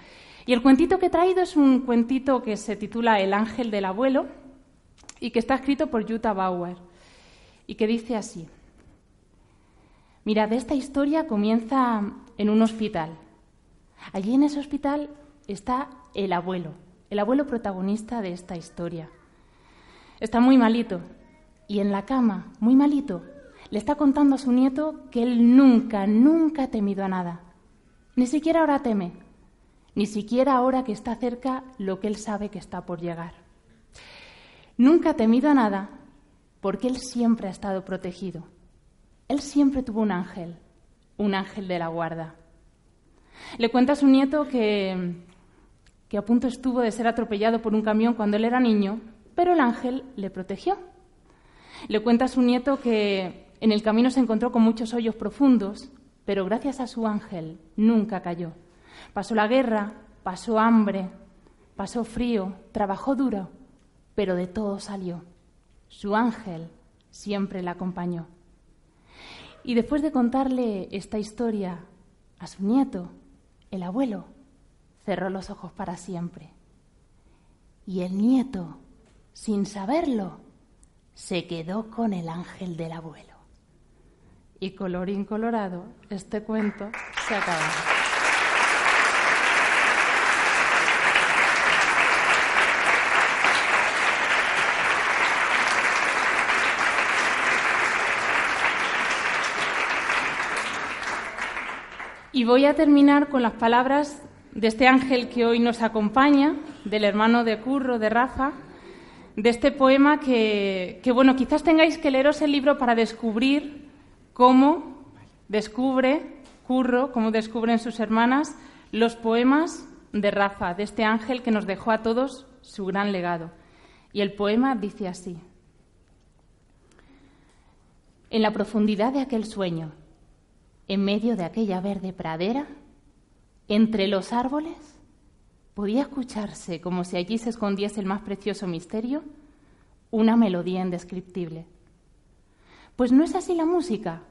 Y el cuentito que he traído es un cuentito que se titula El ángel del abuelo y que está escrito por Jutta Bauer y que dice así. Mirad, esta historia comienza en un hospital. Allí en ese hospital está el abuelo, el abuelo protagonista de esta historia. Está muy malito y en la cama, muy malito, le está contando a su nieto que él nunca, nunca ha temido a nada. Ni siquiera ahora teme ni siquiera ahora que está cerca lo que él sabe que está por llegar. Nunca ha temido a nada porque él siempre ha estado protegido. Él siempre tuvo un ángel, un ángel de la guarda. Le cuenta a su nieto que, que a punto estuvo de ser atropellado por un camión cuando él era niño, pero el ángel le protegió. Le cuenta a su nieto que en el camino se encontró con muchos hoyos profundos, pero gracias a su ángel nunca cayó. Pasó la guerra, pasó hambre, pasó frío, trabajó duro, pero de todo salió. Su ángel siempre la acompañó. Y después de contarle esta historia a su nieto, el abuelo cerró los ojos para siempre. Y el nieto, sin saberlo, se quedó con el ángel del abuelo. Y colorín colorado, este cuento se acaba. Y voy a terminar con las palabras de este ángel que hoy nos acompaña, del hermano de Curro, de Rafa, de este poema que, que, bueno, quizás tengáis que leeros el libro para descubrir cómo descubre Curro, cómo descubren sus hermanas los poemas de Rafa, de este ángel que nos dejó a todos su gran legado. Y el poema dice así. En la profundidad de aquel sueño, en medio de aquella verde pradera, entre los árboles, podía escucharse, como si allí se escondiese el más precioso misterio, una melodía indescriptible. Pues no es así la música.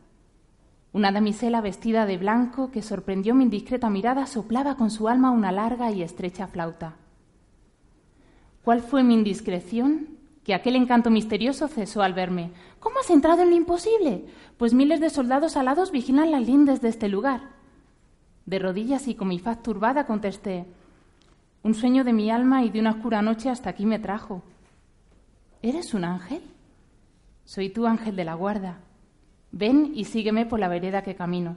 Una damisela vestida de blanco que sorprendió mi indiscreta mirada soplaba con su alma una larga y estrecha flauta. ¿Cuál fue mi indiscreción? Que aquel encanto misterioso cesó al verme. ¿Cómo has entrado en lo imposible? Pues miles de soldados alados vigilan las lindes de este lugar. De rodillas y con mi faz turbada contesté, un sueño de mi alma y de una oscura noche hasta aquí me trajo. ¿Eres un ángel? Soy tu ángel de la guarda. Ven y sígueme por la vereda que camino.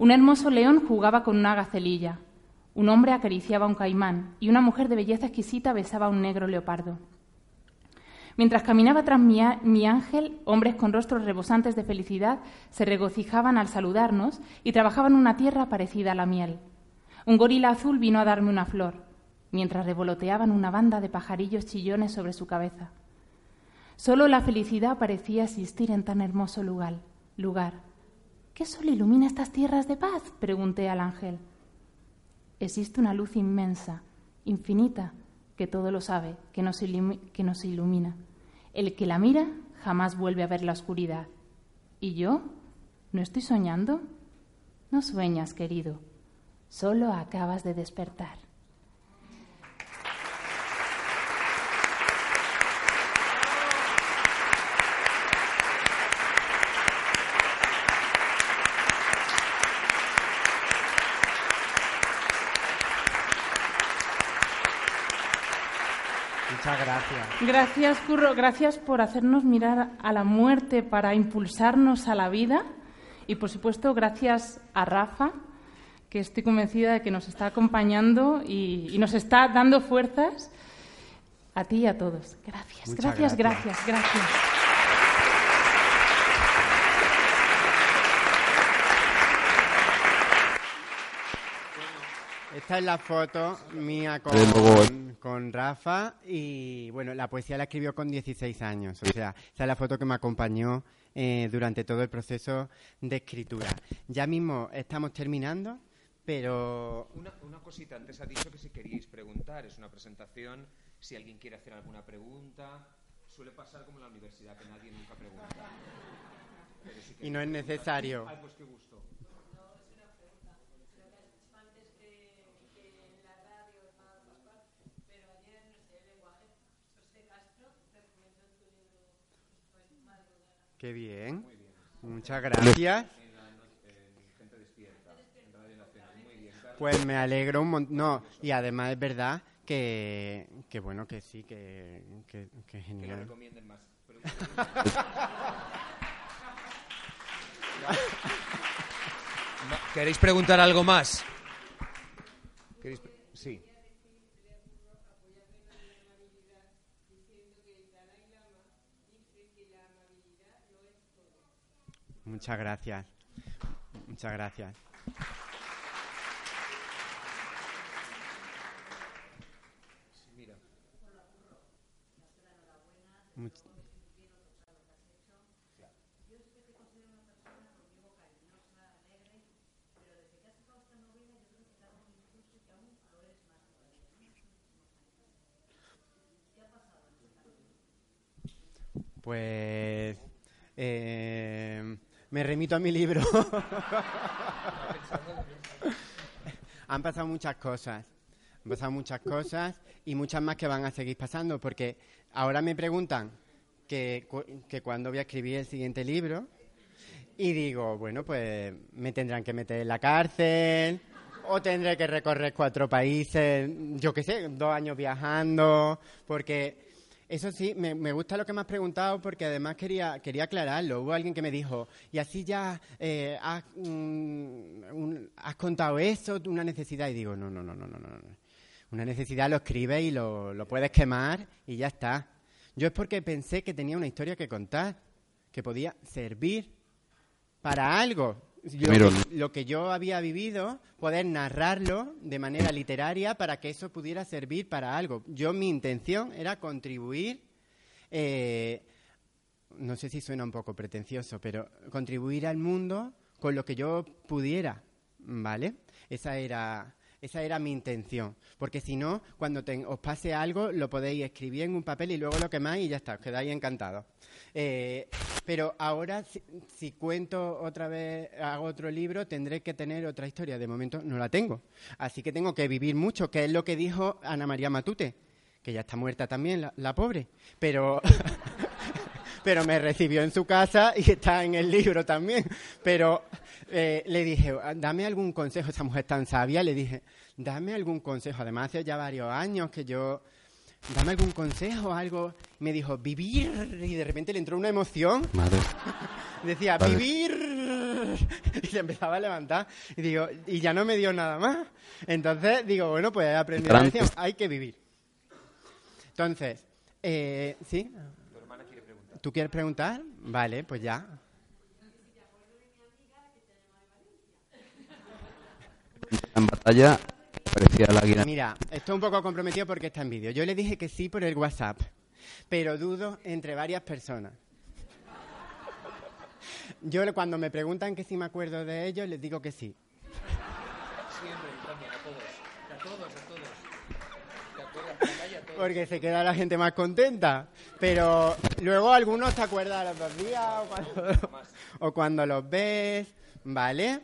Un hermoso león jugaba con una gacelilla. Un hombre acariciaba a un caimán y una mujer de belleza exquisita besaba a un negro leopardo. Mientras caminaba tras mi, ángel, hombres con rostros rebosantes de felicidad se regocijaban al saludarnos y trabajaban una tierra parecida a la miel. Un gorila azul vino a darme una flor, mientras revoloteaban una banda de pajarillos chillones sobre su cabeza. Solo la felicidad parecía existir en tan hermoso lugar. lugar. ¿Qué sol ilumina estas tierras de paz? pregunté al ángel. Existe una luz inmensa, infinita, que todo lo sabe, que nos, ilumina. El que la mira jamás vuelve a ver la oscuridad. ¿Y yo? ¿No estoy soñando? No sueñas, querido. Solo acabas de despertar. Gracias. Curro. Gracias por hacernos mirar a la muerte para impulsarnos a la vida. Y, por supuesto, gracias a Rafa, que estoy convencida de que nos está acompañando y, nos está dando fuerzas. A ti y a todos. Gracias, gracias, gracias, gracias. Esta es la foto mía con, con Rafa y bueno, la poesía la escribió con 16 años, o sea, esa es la foto que me acompañó eh, durante todo el proceso de escritura. Ya mismo estamos terminando, pero... Una, una cosita, antes ha dicho que si queríais preguntar, es una presentación, si alguien quiere hacer alguna pregunta, suele pasar como en la universidad, que nadie nunca pregunta. y no es necesario. Ay, pues qué gusto. Qué bien. Muchas gracias. Pues me alegro un montón. No, y además es verdad que, que bueno, que sí, que, que, que genial. Que recomienden más. ¿Queréis preguntar algo más? Sí. Muchas gracias. Muchas gracias. Pues eh, me remito a mi libro. Han pasado muchas cosas. Han pasado muchas cosas y muchas más que van a seguir pasando, porque ahora me preguntan que, que cuándo voy a escribir el siguiente libro y digo, bueno, pues me tendrán que meter en la cárcel o tendré que recorrer cuatro países, yo qué sé, dos años viajando, porque eso sí, me, gusta lo que me has preguntado porque además quería, quería aclararlo. Hubo alguien que me dijo, y así ya eh, has, mm, has, contado eso, una necesidad. Y digo, no, no, no, no, no, no. Una necesidad lo escribes y lo, lo puedes quemar y ya está. Yo es porque pensé que tenía una historia que contar, que podía servir para algo. Lo que yo había vivido, poder narrarlo de manera literaria para que eso pudiera servir para algo. Yo mi intención era contribuir, eh, no sé si suena un poco pretencioso, pero contribuir al mundo con lo que yo pudiera, ¿vale? Esa era esa era mi intención. Porque si no, cuando os pase algo, lo podéis escribir en un papel y luego lo quemáis y ya está, os quedáis encantados. Eh, pero ahora, si, cuento otra vez, hago otro libro, tendré que tener otra historia. De momento no la tengo. Así que tengo que vivir mucho, que es lo que dijo Ana María Matute, que ya está muerta también, la pobre. Pero. pero me recibió en su casa y está en el libro también. Pero eh, le dije, dame algún consejo, esa mujer tan sabia, le dije, dame algún consejo. Además, hace ya varios años que yo, dame algún consejo, algo. Me dijo, vivir. Y de repente le entró una emoción. Madre. Decía, vivir. Y se empezaba a levantar. Y digo, y ya no me dio nada más. Entonces digo, bueno, pues he aprendido la lección, hay que vivir. Entonces, eh, ¿sí? ¿Tú quieres preguntar? Vale, pues ya. En batalla parecía la águila. Mira, estoy un poco comprometido porque está en vídeo. Yo le dije que sí por el WhatsApp, pero dudo entre varias personas. Yo cuando me preguntan que si me acuerdo de ellos, les digo que sí. Siempre, también, a todos. A todos, a todos. Porque se queda la gente más contenta. Pero luego algunos te acuerdan los dos días o cuando, los ves, ¿vale?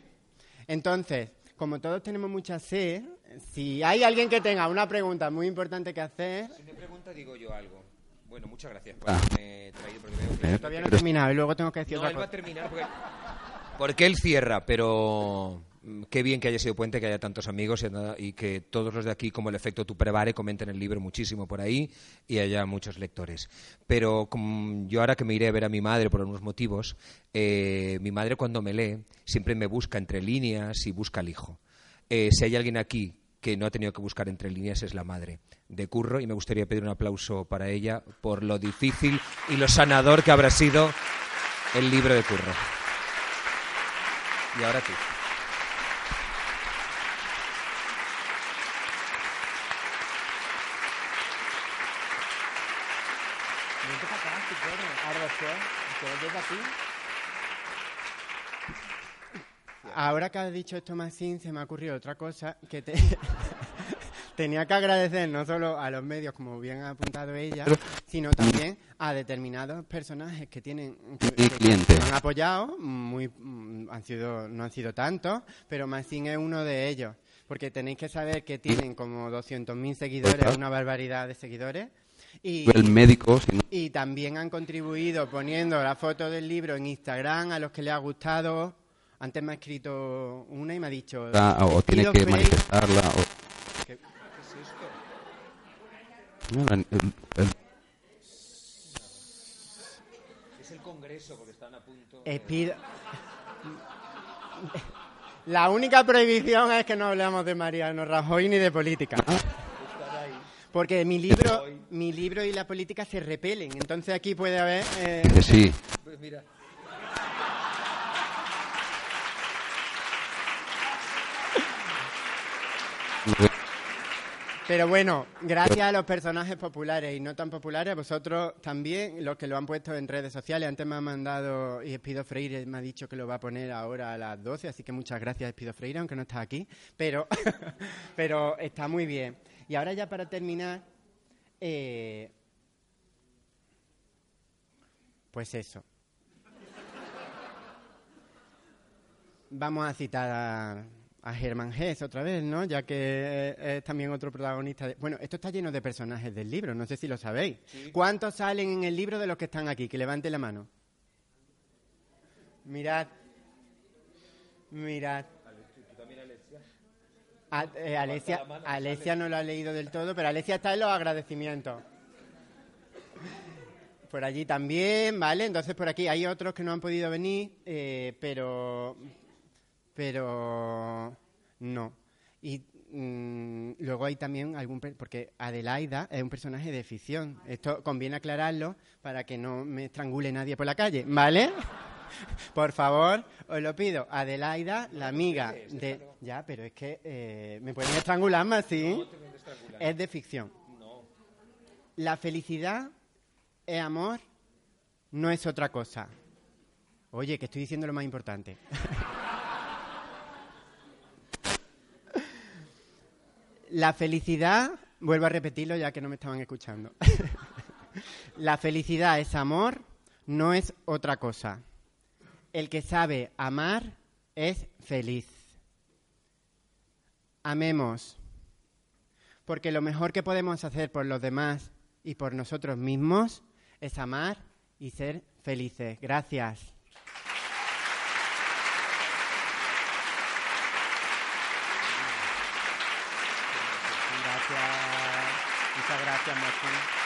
Entonces, como todos tenemos mucha sed, si hay alguien que tenga una pregunta muy importante que hacer... Si me pregunta, digo yo algo. Bueno, muchas gracias por haberme traído, porque veo que... Todavía no he terminado y luego tengo que decir no, otra él va a terminar porque... Porque él cierra, pero qué bien que haya sido puente, que haya tantos amigos y, que todos los de aquí, como el efecto Tu Prevare, comenten el libro muchísimo por ahí y haya muchos lectores. Pero yo ahora que me iré a ver a mi madre por algunos motivos, eh, mi madre cuando me lee siempre me busca entre líneas y busca al hijo. Eh, si hay alguien aquí que no ha tenido que buscar entre líneas es la madre de Curro y me gustaría pedir un aplauso para ella por lo difícil y lo sanador que habrá sido el libro de Curro. Y ahora tú. Ahora que has dicho esto, Maxine, se me ha ocurrido otra cosa que te... tenía que agradecer no solo a los medios, como bien ha apuntado ella, sino también a determinados personajes que tienen que, han apoyado, muy, mm, han sido, no han sido tantos, pero Maxine es uno de ellos, porque tenéis que saber que tienen como 200.000 seguidores, una barbaridad de seguidores, y, el médico. Y también han contribuido poniendo la foto del libro en Instagram a los que les ha gustado. Antes me ha escrito una y me ha dicho. Ah, o tiene que manifestarla. ¿Qué, es esto? Es el Congreso, porque están a punto. La única prohibición es que no hablemos de Mariano Rajoy ni de política. Ah. Porque mi libro, mi libro y la política se repelen. Entonces aquí puede haber. Eh... Sí. Pues mira. Pero bueno, gracias a los personajes populares y no tan populares, vosotros también, los que lo han puesto en redes sociales, antes me ha mandado, y Espido Freire me ha dicho que lo va a poner ahora a las 12, así que muchas gracias Espido Freire, aunque no está aquí, pero, pero está muy bien. Y ahora ya para terminar, eh, pues eso. Vamos a citar a, a Hermann Hesse otra vez, ¿no? Ya que es también otro protagonista. Bueno, esto está lleno de personajes del libro, no sé si lo sabéis. ¿Cuántos salen en el libro de los que están aquí? Que levante la mano. Mirad. Mirad. Eh, Alesia, no lo ha leído del todo, pero Alesia está en los agradecimientos. por allí también, ¿vale? Entonces por aquí hay otros que no han podido venir, eh, pero, pero no. Y mm, luego hay también algún, porque Adelaida es un personaje de ficción. Esto conviene aclararlo para que no me estrangule nadie por la calle, ¿vale? Por favor, os lo pido. Adelaida, la amiga de... Ya, pero es que eh, me pueden estrangular más, ¿sí? Es de ficción. La felicidad es amor, no es otra cosa. Oye, que estoy diciendo lo más importante. La felicidad, vuelvo a repetirlo ya que no me estaban escuchando. La felicidad es amor, no es otra cosa. El que sabe amar es feliz. Amemos, porque lo mejor que podemos hacer por los demás y por nosotros mismos es amar y ser felices. Gracias. Gracias. Muchas gracias, Martín.